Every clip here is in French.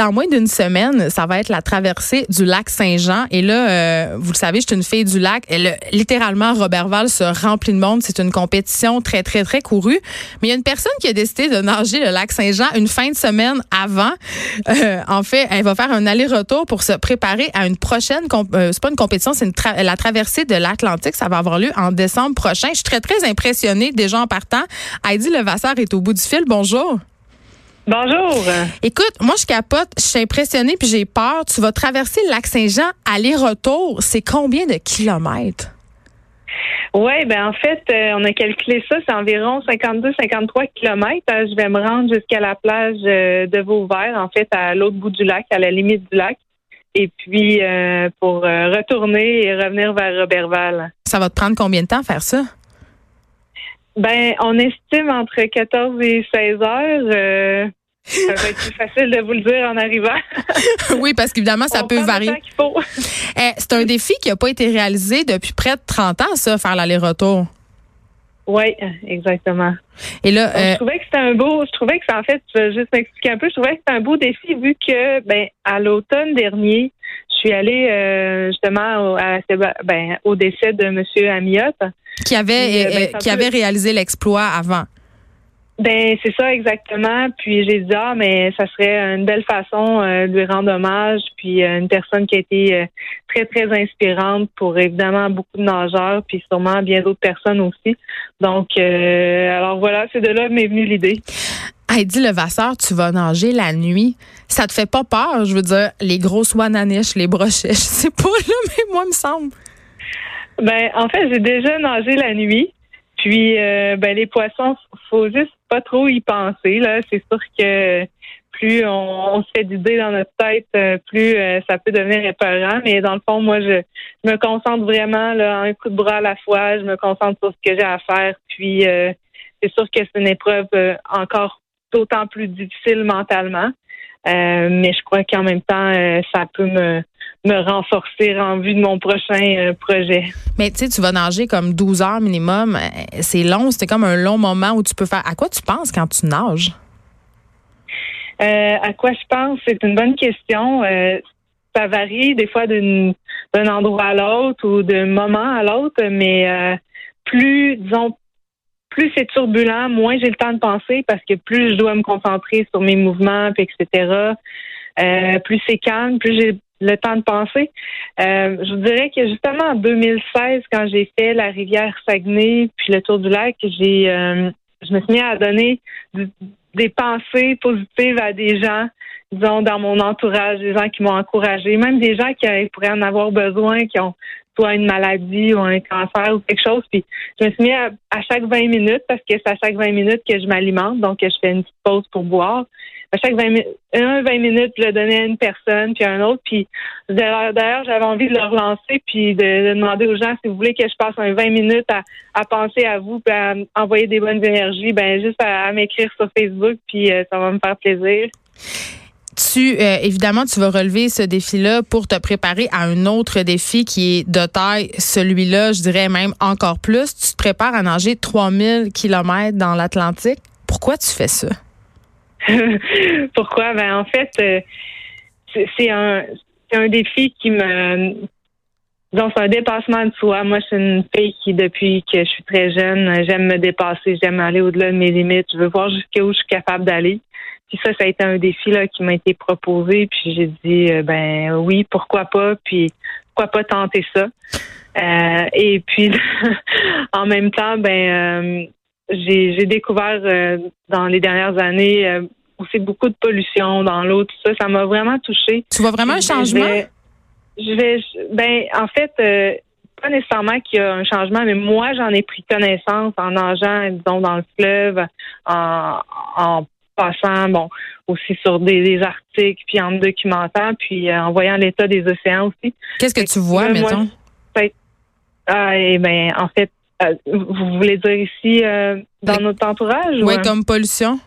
Dans moins d'une semaine, ça va être la traversée du lac Saint-Jean. Et là, euh, vous le savez, je suis une fille du lac. Elle, littéralement, Robertval se remplit de monde. C'est une compétition très, très, très courue. Mais il y a une personne qui a décidé de nager le lac Saint-Jean une fin de semaine avant. Euh, en fait, elle va faire un aller-retour pour se préparer à une prochaine. Euh, c'est pas une compétition, c'est la traversée de l'Atlantique. Ça va avoir lieu en décembre prochain. Je suis très, très impressionnée déjà en partant. Heidi Levasseur est au bout du fil. Bonjour. Bonjour. Écoute, moi je capote, je suis impressionnée puis j'ai peur. Tu vas traverser le lac Saint-Jean aller-retour. C'est combien de kilomètres? Oui, ben en fait, euh, on a calculé ça, c'est environ 52-53 kilomètres. Euh, je vais me rendre jusqu'à la plage euh, de Vauvert, en fait, à l'autre bout du lac, à la limite du lac. Et puis, pour retourner et revenir vers Robertval. Ça va te prendre combien de temps faire ça? Ben, on estime entre 14 et 16 heures. Ça va être plus facile de vous le dire en arrivant. oui, parce qu'évidemment, ça peut varier. Eh, c'est un défi qui n'a pas été réalisé depuis près de 30 ans, ça, faire l'aller-retour. Oui, exactement. Et là, je euh, trouvais que c'était un beau, je trouvais que c'est en fait, je vais juste m'expliquer un peu, je trouvais que c'était un beau défi vu que, ben, à l'automne dernier, suis allée euh, justement au, ben, au décès de M. Amiot. Qui avait, euh, ben, qui avait réalisé l'exploit avant. Ben c'est ça exactement. Puis j'ai dit ah mais ça serait une belle façon euh, de lui rendre hommage. Puis euh, une personne qui a été euh, très très inspirante pour évidemment beaucoup de nageurs, puis sûrement bien d'autres personnes aussi. Donc alors voilà, c'est de là m'est venue l'idée. Heidi Levasseur, tu vas nager la nuit. Ça te fait pas peur, je veux dire, les grosses wananiches, les brochets, je sais pas là, mais moi me semble. Ben en fait, j'ai déjà nagé la nuit. Puis, euh, ben, les poissons, faut juste pas trop y penser. Là, c'est sûr que plus on, se fait d'idées dans notre tête, euh, plus euh, ça peut devenir épeurant. Mais dans le fond, moi, je, me concentre vraiment là, un coup de bras à la fois. Je me concentre sur ce que j'ai à faire. Puis, c'est sûr que c'est une épreuve encore d'autant plus difficile mentalement. mais je crois qu'en même temps, ça peut me me renforcer en vue de mon prochain euh, projet. Mais tu sais, tu vas nager comme 12 heures minimum. Euh, c'est long, c'était comme un long moment où tu peux faire. À quoi tu penses quand tu nages? Euh, à quoi je pense? C'est une bonne question. ça varie des fois d'un endroit à l'autre ou d'un moment à l'autre, mais plus, disons, plus c'est turbulent, moins j'ai le temps de penser parce que plus je dois me concentrer sur mes mouvements, etc. plus c'est calme, plus j'ai le temps de penser. Euh, je vous dirais que justement en 2016, quand j'ai fait la rivière Saguenay puis le tour du lac, j'ai euh, je me suis mis à donner des pensées positives à des gens, disons, dans mon entourage, des gens qui m'ont encouragé, même des gens qui pourraient en avoir besoin, qui ont soit une maladie ou un cancer ou quelque chose. Puis je me suis mis à, chaque 20 minutes, parce que c'est à chaque 20 minutes que je m'alimente, donc je fais une petite pause pour boire à chaque 20, un 20 minutes, je le donnais à une personne, puis à un autre. Puis d'ailleurs, j'avais envie de le relancer, puis de, demander aux gens si vous voulez que je passe un 20 minutes à, à penser à vous, puis à envoyer des bonnes énergies, ben juste à, m'écrire sur Facebook, puis euh, ça va me faire plaisir. Tu, euh, évidemment, tu vas relever ce défi-là pour te préparer à un autre défi qui est de taille, celui-là, je dirais même encore plus. Tu te prépares à nager 3000 kilomètres dans l'Atlantique. Pourquoi tu fais ça? Pourquoi? Ben, en fait, euh, c'est un, un défi qui me. Donc, c'est un dépassement de soi. Moi, je suis une fille qui, depuis que je suis très jeune, j'aime me dépasser, j'aime aller au-delà de mes limites. Je veux voir jusqu'où je suis capable d'aller. Puis ça, ça a été un défi là, qui m'a été proposé. Puis j'ai dit, euh, ben oui, pourquoi pas? Puis pourquoi pas tenter ça? Euh, et puis, en même temps, ben j'ai découvert euh, dans les dernières années euh, aussi beaucoup de pollution dans l'eau, tout ça. Ça m'a vraiment touché. Tu vois vraiment un changement? Je vais, ben, en fait, euh, pas nécessairement qu'il y a un changement, mais moi, j'en ai pris connaissance en nageant, disons, dans le fleuve, en, en passant, bon, aussi sur des, articles, puis en me documentant, puis en voyant l'état des océans aussi. Qu'est-ce que tu vois, mettons? ah, eh ben, en fait, euh, vous voulez dire ici euh, dans notre entourage? Oui, comme pollution?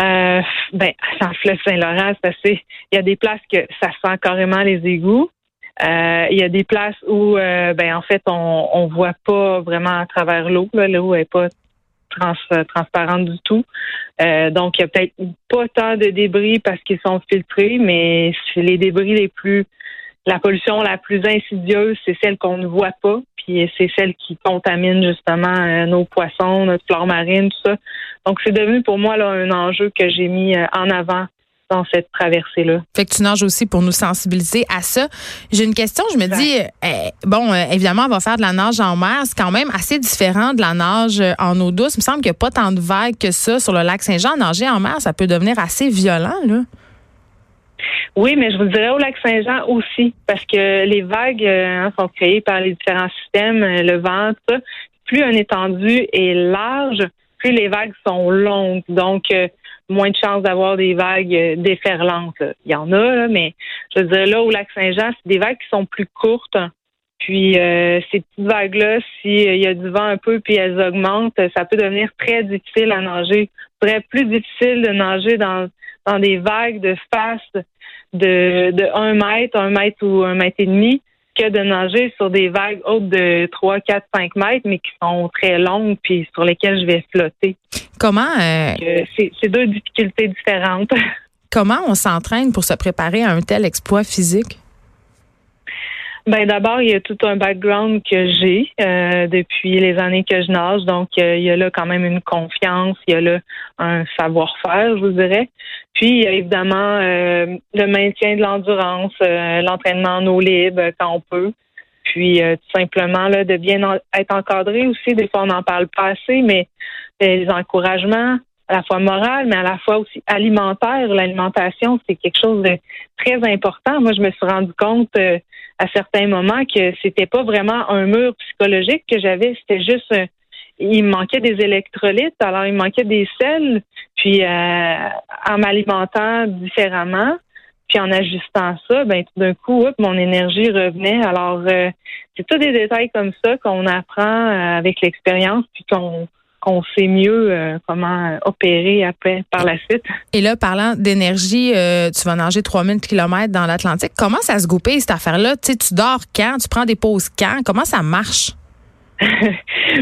Euh, ben, sans fleuve Saint-Laurent, c'est Il y a des places que ça sent carrément les égouts. il y a des places où, ben, en fait, on, on voit pas vraiment à travers l'eau. L'eau est pas transparente du tout. donc, il y a peut-être pas tant de débris parce qu'ils sont filtrés, mais les débris les plus la pollution la plus insidieuse, c'est celle qu'on ne voit pas, puis c'est celle qui contamine justement euh, nos poissons, notre flore marine, tout ça. Donc c'est devenu pour moi là un enjeu que j'ai mis euh, en avant dans cette traversée-là. Fait que tu nages aussi pour nous sensibiliser à ça. J'ai une question, je me dis, eh, bon, euh, évidemment, on va faire de la nage en mer. C'est quand même assez différent de la nage en eau douce. Il me semble qu'il n'y a pas tant de vagues que ça sur le lac Saint-Jean. Nager en mer, ça peut devenir assez violent, là. Oui, mais je vous dirais au lac Saint-Jean aussi, parce que les vagues euh, hein, sont créées par les différents systèmes, euh, le vent, tout ça. Plus un étendue est large, plus les vagues sont longues. Donc, euh, moins de chances d'avoir des vagues déferlantes. Il y en a, mais je veux dire, là, au lac Saint-Jean, c'est des vagues qui sont plus courtes. Puis ces petites vagues-là, s'il y a du vent un peu puis elles augmentent, ça peut devenir très difficile à nager. Serait plus difficile de nager dans, dans des vagues de face de, de 1 mètre, un mètre ou un mètre et demi que de nager sur des vagues hautes de 3, 4, 5 mètres, mais qui sont très longues puis sur lesquelles je vais flotter. Comment? Euh, c'est deux difficultés différentes. Comment on s'entraîne pour se préparer à un tel exploit physique? Ben d'abord, il y a tout un background que j'ai euh, depuis les années que je nage, donc euh, il y a là quand même une confiance, il y a là un savoir-faire, je vous dirais. Puis il y a évidemment euh, le maintien de l'endurance, l'entraînement en eau libre quand on peut. Puis tout simplement là de bien être encadré aussi. Des fois on n'en parle pas assez, mais les encouragements, à la fois moral, mais à la fois aussi alimentaire. L'alimentation, c'est quelque chose de très important. Moi, je me suis rendu compte euh, à certains moments que c'était pas vraiment un mur psychologique que j'avais, c'était juste euh, il me manquait des électrolytes, alors il me manquait des sels, puis euh, en m'alimentant différemment, puis en ajustant ça, ben tout d'un coup, mon énergie revenait. Alors c'est tous des détails comme ça qu'on apprend avec l'expérience, puis qu'on qu'on sait mieux euh, comment opérer après par la suite. Et là, parlant d'énergie, euh, tu vas nager 3000 km dans l'Atlantique. Comment ça se goupille cette affaire-là? Tu, sais, tu dors quand? Tu prends des pauses quand? Comment ça marche?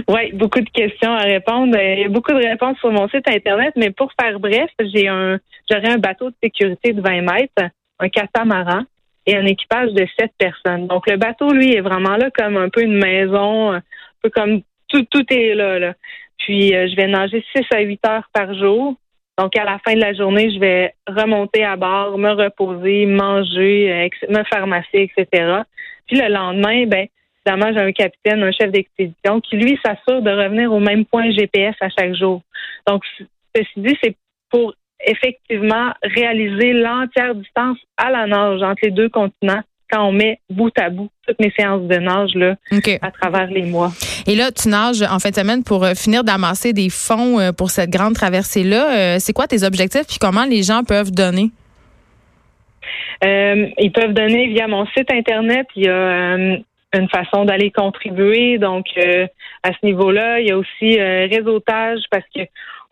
oui, beaucoup de questions à répondre. Il y a beaucoup de réponses sur mon site Internet, mais pour faire bref, j'ai un j'aurais un bateau de sécurité de 20 mètres, un catamaran et un équipage de 7 personnes. Donc le bateau, lui, est vraiment là comme un peu une maison, un peu comme tout, tout est là. là. Puis, euh, je vais nager 6 à 8 heures par jour. Donc, à la fin de la journée, je vais remonter à bord, me reposer, manger, me masser, etc. Puis le lendemain, ben, évidemment, j'ai un capitaine, un chef d'expédition qui, lui, s'assure de revenir au même point GPS à chaque jour. Donc, ceci dit, c'est pour effectivement réaliser l'entière distance à la nage entre les deux continents quand on met bout à bout toutes mes séances de nage là, à travers les mois. Et là, tu nages en fin de semaine pour euh, finir d'amasser des fonds euh, pour cette grande traversée-là. Euh, c'est quoi tes objectifs et comment les gens peuvent donner? ils peuvent donner via mon site Internet. Il y a une façon d'aller contribuer. Donc, à ce niveau-là, il y a aussi réseautage parce que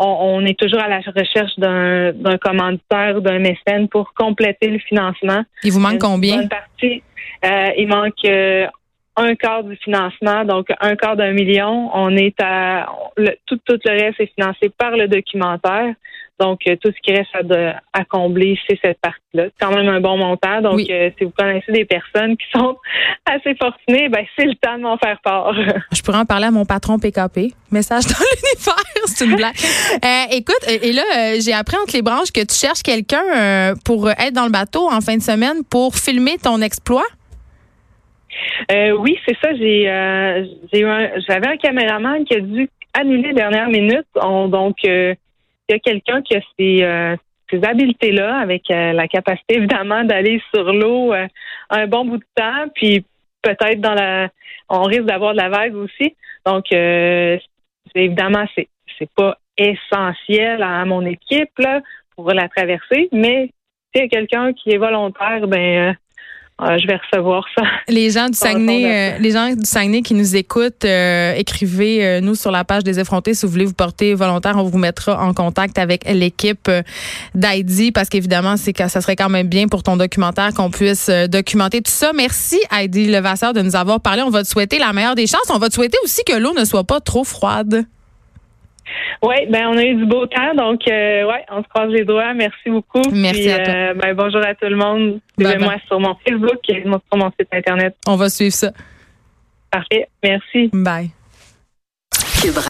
on, est toujours à la recherche d'un, d'un commanditaire, d'un mécène pour compléter le financement. Il vous manque combien? Partie, euh, il manque euh, un quart du financement, donc un quart d'un million. On est à tout, tout le reste est financé par le documentaire. Donc, euh, tout ce qui reste à, à combler, c'est cette partie-là. C'est quand même un bon montant. Donc, euh, si vous connaissez des personnes qui sont assez fortunées, ben, c'est le temps de m'en faire part. Je pourrais en parler à mon patron PKP. Message dans l'univers, c'est une blague. euh, écoute, et là, euh, j'ai appris entre les branches que tu cherches quelqu'un pour être dans le bateau en fin de semaine pour filmer ton exploit. oui, c'est ça. J'ai, j'avais un caméraman qui a dû annuler dernière minute. donc, il y a quelqu'un qui a ces, euh, habiletés-là, avec euh, la capacité évidemment d'aller sur l'eau euh, un bon bout de temps, puis peut-être dans la, on risque d'avoir de la vague aussi. Donc, évidemment, c'est c'est pas essentiel à mon équipe là, pour la traverser, mais s'il y a quelqu'un qui est volontaire, ben ah, je vais recevoir ça. Les gens du Saguenay, euh, les gens du Saguenay qui nous écoutent, euh, écrivez euh, nous sur la page des effrontés si vous voulez vous porter volontaire, on vous mettra en contact avec l'équipe d'Heidi parce qu'évidemment c'est que ça serait quand même bien pour ton documentaire qu'on puisse documenter tout ça. Merci Heidi Levasseur de nous avoir parlé. On va te souhaiter la meilleure des chances. On va te souhaiter aussi que l'eau ne soit pas trop froide. Oui, ben on a eu du beau temps, donc euh, ouais, on se croise les doigts. Merci beaucoup. Merci à toi. Euh, ben, bonjour à tout le monde. Suivez-moi sur mon Facebook et sur mon site internet. On va suivre ça. Parfait. Merci. Bye.